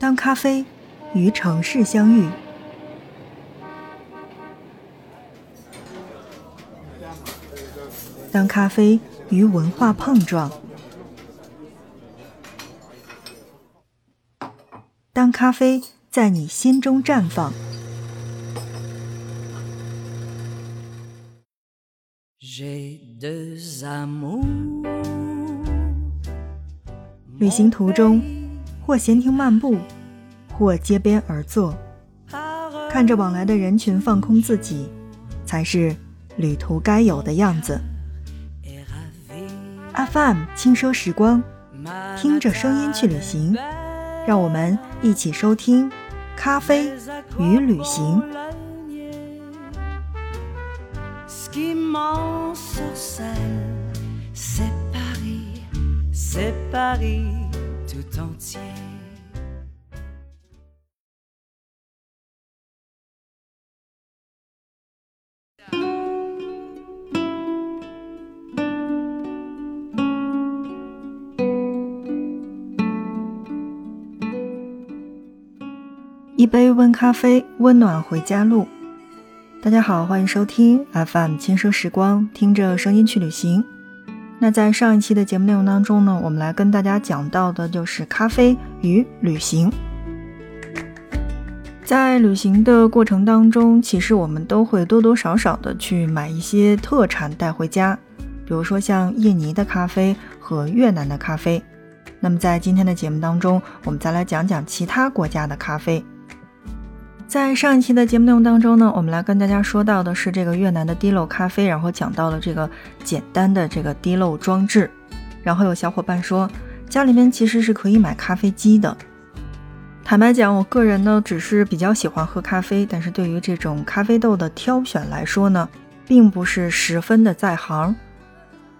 当咖啡与城市相遇，当咖啡与文化碰撞，当咖啡在你心中绽放。旅行途中，或闲庭漫步，或街边而坐，看着往来的人群，放空自己，才是旅途该有的样子。FM 轻奢时光，听着声音去旅行，让我们一起收听咖啡与旅行。一杯温咖啡，温暖回家路。大家好，欢迎收听 FM 轻奢时光，听着声音去旅行。那在上一期的节目内容当中呢，我们来跟大家讲到的就是咖啡与旅行。在旅行的过程当中，其实我们都会多多少少的去买一些特产带回家，比如说像印尼的咖啡和越南的咖啡。那么在今天的节目当中，我们再来讲讲其他国家的咖啡。在上一期的节目内容当中呢，我们来跟大家说到的是这个越南的滴漏咖啡，然后讲到了这个简单的这个滴漏装置。然后有小伙伴说，家里面其实是可以买咖啡机的。坦白讲，我个人呢只是比较喜欢喝咖啡，但是对于这种咖啡豆的挑选来说呢，并不是十分的在行。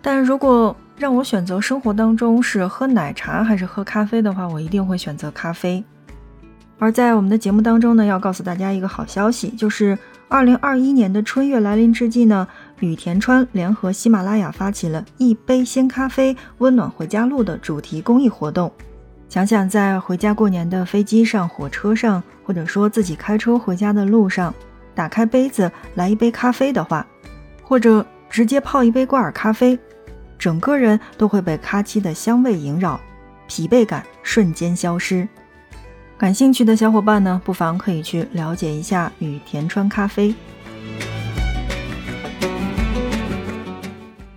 但如果让我选择生活当中是喝奶茶还是喝咖啡的话，我一定会选择咖啡。而在我们的节目当中呢，要告诉大家一个好消息，就是二零二一年的春月来临之际呢，羽田川联合喜马拉雅发起了一杯鲜咖啡，温暖回家路的主题公益活动。想想在回家过年的飞机上、火车上，或者说自己开车回家的路上，打开杯子来一杯咖啡的话，或者直接泡一杯挂耳咖啡，整个人都会被咖啡的香味萦绕，疲惫感瞬间消失。感兴趣的小伙伴呢，不妨可以去了解一下羽田川咖啡。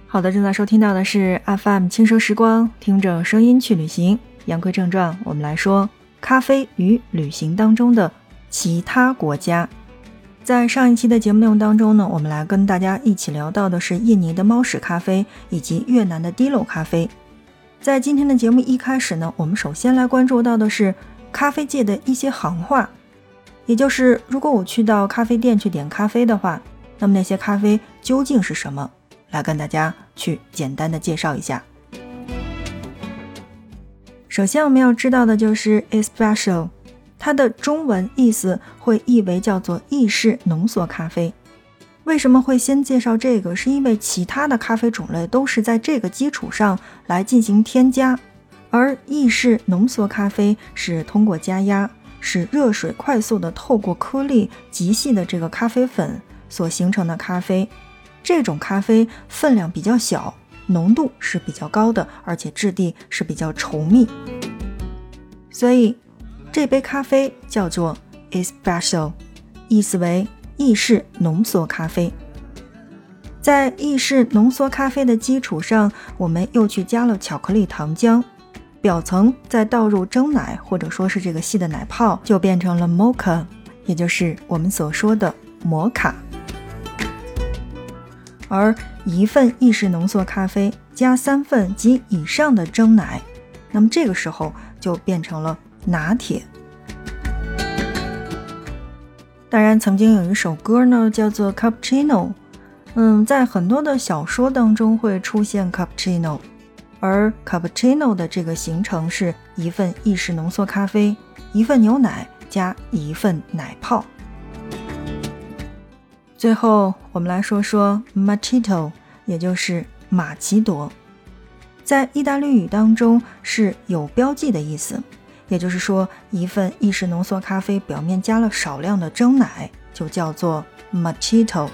好的，正在收听到的是 FM 轻奢时光，听着声音去旅行。言归正传，我们来说咖啡与旅行当中的其他国家。在上一期的节目内容当中呢，我们来跟大家一起聊到的是印尼的猫屎咖啡以及越南的滴漏咖啡。在今天的节目一开始呢，我们首先来关注到的是。咖啡界的一些行话，也就是如果我去到咖啡店去点咖啡的话，那么那些咖啡究竟是什么？来跟大家去简单的介绍一下。首先我们要知道的就是 espresso，它的中文意思会译为叫做意式浓缩咖啡。为什么会先介绍这个？是因为其他的咖啡种类都是在这个基础上来进行添加。而意式浓缩咖啡是通过加压，使热水快速的透过颗粒极细的这个咖啡粉所形成的咖啡。这种咖啡分量比较小，浓度是比较高的，而且质地是比较稠密。所以这杯咖啡叫做 espresso，意思为意式浓缩咖啡。在意式浓缩咖啡的基础上，我们又去加了巧克力糖浆。表层再倒入蒸奶，或者说是这个细的奶泡，就变成了 mocha，也就是我们所说的摩卡。而一份意式浓缩咖啡加三份及以上的蒸奶，那么这个时候就变成了拿铁。当然，曾经有一首歌呢，叫做 cappuccino，嗯，在很多的小说当中会出现 cappuccino。而 cappuccino 的这个形成是一份意式浓缩咖啡，一份牛奶加一份奶泡。最后，我们来说说 macchiato，也就是玛奇朵，在意大利语当中是有标记的意思，也就是说，一份意式浓缩咖啡表面加了少量的蒸奶，就叫做 Machito。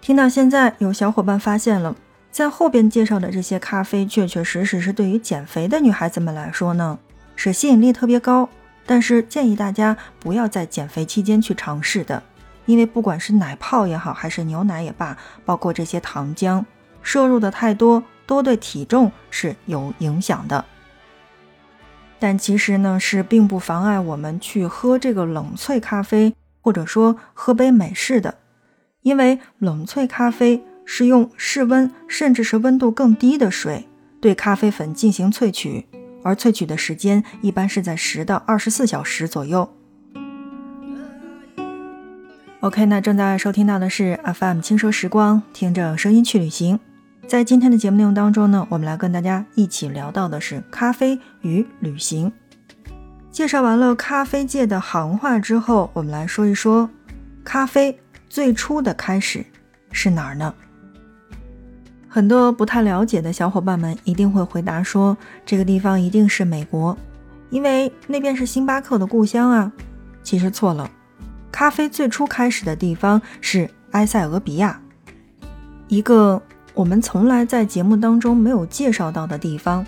听到现在，有小伙伴发现了，在后边介绍的这些咖啡，确确实实是对于减肥的女孩子们来说呢，是吸引力特别高。但是建议大家不要在减肥期间去尝试的，因为不管是奶泡也好，还是牛奶也罢，包括这些糖浆，摄入的太多，都对体重是有影响的。但其实呢，是并不妨碍我们去喝这个冷萃咖啡，或者说喝杯美式的，因为冷萃咖啡是用室温甚至是温度更低的水对咖啡粉进行萃取，而萃取的时间一般是在十到二十四小时左右。OK，那正在收听到的是 FM 轻奢时光，听着声音去旅行。在今天的节目内容当中呢，我们来跟大家一起聊到的是咖啡与旅行。介绍完了咖啡界的行话之后，我们来说一说咖啡最初的开始是哪儿呢？很多不太了解的小伙伴们一定会回答说，这个地方一定是美国，因为那边是星巴克的故乡啊。其实错了，咖啡最初开始的地方是埃塞俄比亚，一个。我们从来在节目当中没有介绍到的地方，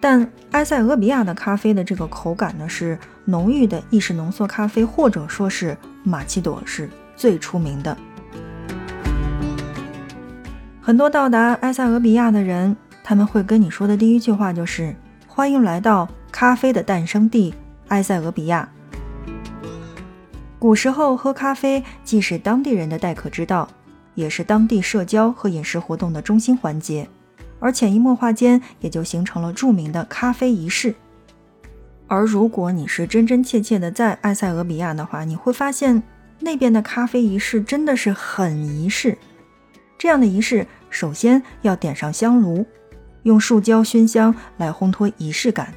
但埃塞俄比亚的咖啡的这个口感呢，是浓郁的意式浓缩咖啡，或者说是玛奇朵是最出名的。很多到达埃塞俄比亚的人，他们会跟你说的第一句话就是“欢迎来到咖啡的诞生地埃塞俄比亚”。古时候喝咖啡既是当地人的待客之道。也是当地社交和饮食活动的中心环节，而潜移默化间也就形成了著名的咖啡仪式。而如果你是真真切切的在埃塞俄比亚的话，你会发现那边的咖啡仪式真的是很仪式。这样的仪式，首先要点上香炉，用树胶熏香来烘托仪式感。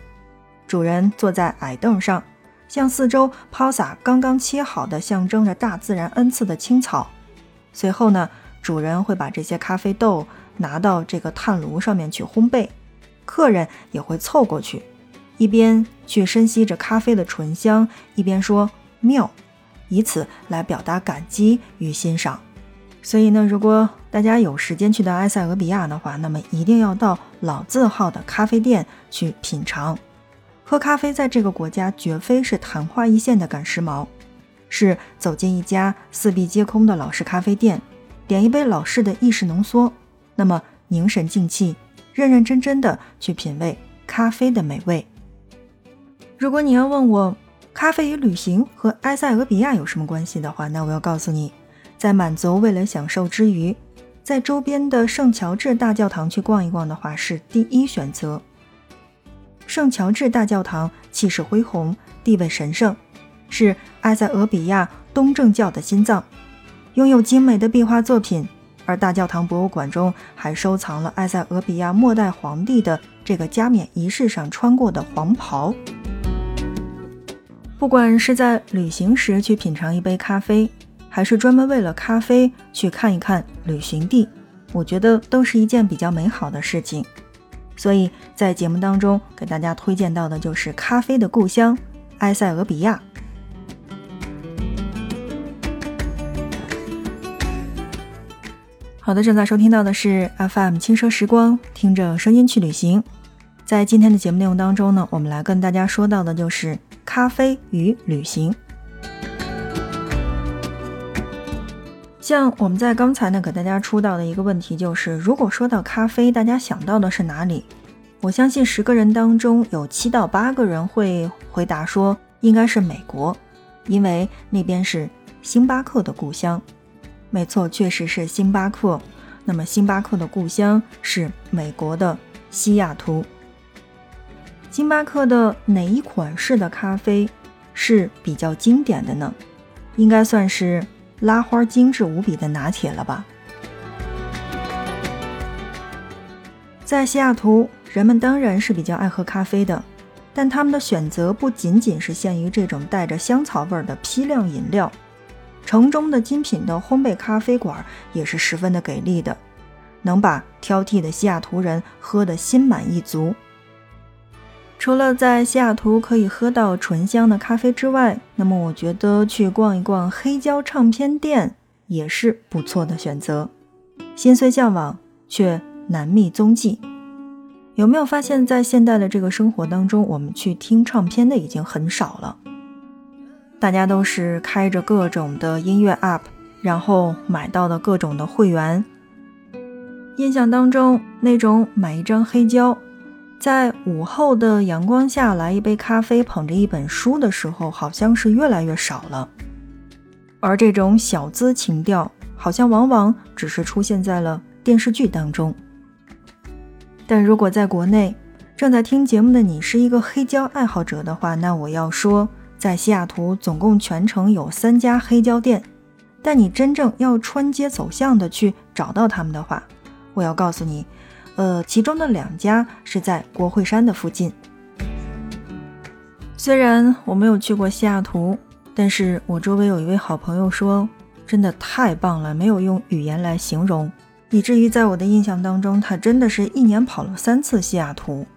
主人坐在矮凳上，向四周抛洒刚刚切好的象征着大自然恩赐的青草。随后呢，主人会把这些咖啡豆拿到这个炭炉上面去烘焙，客人也会凑过去，一边去深吸着咖啡的醇香，一边说妙，以此来表达感激与欣赏。所以呢，如果大家有时间去到埃塞俄比亚的话，那么一定要到老字号的咖啡店去品尝。喝咖啡在这个国家绝非是昙花一现的赶时髦。是走进一家四壁皆空的老式咖啡店，点一杯老式的意式浓缩，那么凝神静气，认认真真的去品味咖啡的美味。如果你要问我咖啡与旅行和埃塞俄比亚有什么关系的话，那我要告诉你，在满足味蕾享受之余，在周边的圣乔治大教堂去逛一逛的话是第一选择。圣乔治大教堂气势恢宏，地位神圣。是埃塞俄比亚东正教的心脏，拥有精美的壁画作品，而大教堂博物馆中还收藏了埃塞俄比亚末代皇帝的这个加冕仪式上穿过的黄袍。不管是在旅行时去品尝一杯咖啡，还是专门为了咖啡去看一看旅行地，我觉得都是一件比较美好的事情。所以在节目当中给大家推荐到的就是咖啡的故乡——埃塞俄比亚。好的，正在收听到的是 FM 轻奢时光，听着声音去旅行。在今天的节目内容当中呢，我们来跟大家说到的就是咖啡与旅行。像我们在刚才呢给大家出到的一个问题就是，如果说到咖啡，大家想到的是哪里？我相信十个人当中有七到八个人会回答说应该是美国，因为那边是星巴克的故乡。没错，确实是星巴克。那么，星巴克的故乡是美国的西雅图。星巴克的哪一款式的咖啡是比较经典的呢？应该算是拉花精致无比的拿铁了吧？在西雅图，人们当然是比较爱喝咖啡的，但他们的选择不仅仅是限于这种带着香草味的批量饮料。城中的精品的烘焙咖啡馆也是十分的给力的，能把挑剔的西雅图人喝得心满意足。除了在西雅图可以喝到醇香的咖啡之外，那么我觉得去逛一逛黑胶唱片店也是不错的选择。心虽向往，却难觅踪迹。有没有发现，在现代的这个生活当中，我们去听唱片的已经很少了？大家都是开着各种的音乐 App，然后买到的各种的会员。印象当中，那种买一张黑胶。在午后的阳光下来一杯咖啡，捧着一本书的时候，好像是越来越少了。而这种小资情调，好像往往只是出现在了电视剧当中。但如果在国内正在听节目的你是一个黑胶爱好者的话，那我要说，在西雅图总共全程有三家黑胶店，但你真正要穿街走巷的去找到他们的话，我要告诉你。呃，其中的两家是在国会山的附近。虽然我没有去过西雅图，但是我周围有一位好朋友说，真的太棒了，没有用语言来形容，以至于在我的印象当中，他真的是一年跑了三次西雅图。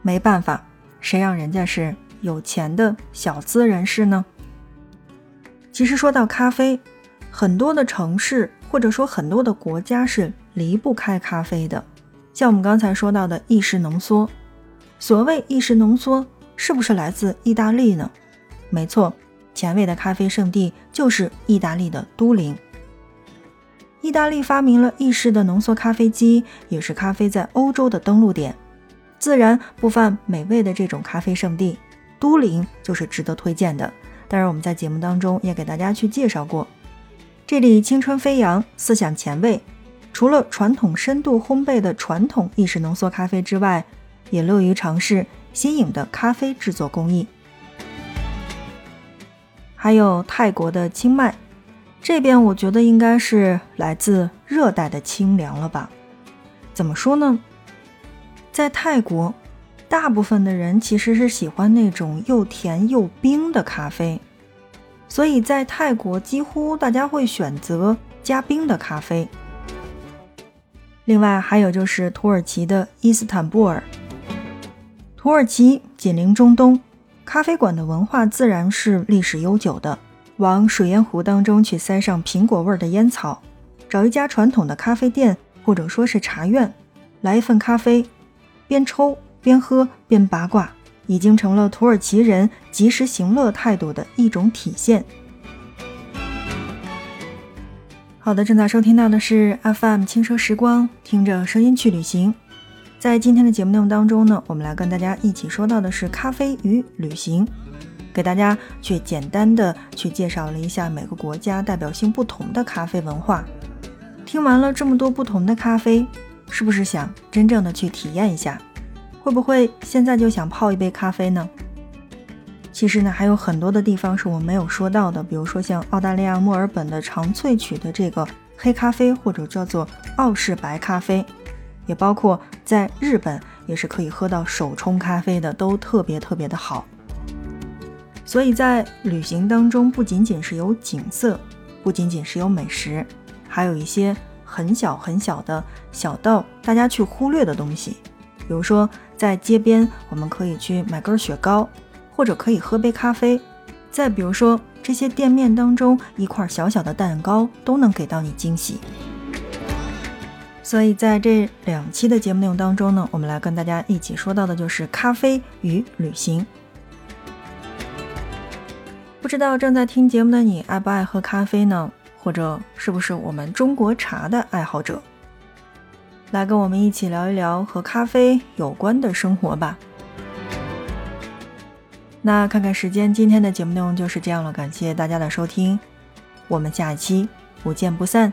没办法，谁让人家是有钱的小资人士呢？其实说到咖啡，很多的城市或者说很多的国家是离不开咖啡的。像我们刚才说到的意式浓缩，所谓意式浓缩，是不是来自意大利呢？没错，前卫的咖啡圣地就是意大利的都灵。意大利发明了意式的浓缩咖啡机，也是咖啡在欧洲的登陆点，自然不犯美味的这种咖啡圣地，都灵就是值得推荐的。当然，我们在节目当中也给大家去介绍过，这里青春飞扬，思想前卫。除了传统深度烘焙的传统意式浓缩咖啡之外，也乐于尝试新颖的咖啡制作工艺。还有泰国的清迈，这边我觉得应该是来自热带的清凉了吧？怎么说呢？在泰国，大部分的人其实是喜欢那种又甜又冰的咖啡，所以在泰国几乎大家会选择加冰的咖啡。另外还有就是土耳其的伊斯坦布尔。土耳其紧邻中东，咖啡馆的文化自然是历史悠久的。往水烟壶当中去塞上苹果味的烟草，找一家传统的咖啡店或者说是茶院，来一份咖啡，边抽边喝边八卦，已经成了土耳其人及时行乐态度的一种体现。好的，正在收听到的是 FM 轻奢时光，听着声音去旅行。在今天的节目内容当中呢，我们来跟大家一起说到的是咖啡与旅行，给大家去简单的去介绍了一下每个国家代表性不同的咖啡文化。听完了这么多不同的咖啡，是不是想真正的去体验一下？会不会现在就想泡一杯咖啡呢？其实呢，还有很多的地方是我没有说到的，比如说像澳大利亚墨尔本的长萃取的这个黑咖啡，或者叫做澳式白咖啡，也包括在日本也是可以喝到手冲咖啡的，都特别特别的好。所以在旅行当中，不仅仅是有景色，不仅仅是有美食，还有一些很小很小的小到大家去忽略的东西，比如说在街边，我们可以去买根雪糕。或者可以喝杯咖啡，再比如说这些店面当中一块小小的蛋糕都能给到你惊喜。所以在这两期的节目内容当中呢，我们来跟大家一起说到的就是咖啡与旅行。不知道正在听节目的你爱不爱喝咖啡呢？或者是不是我们中国茶的爱好者？来跟我们一起聊一聊和咖啡有关的生活吧。那看看时间，今天的节目内容就是这样了。感谢大家的收听，我们下期不见不散。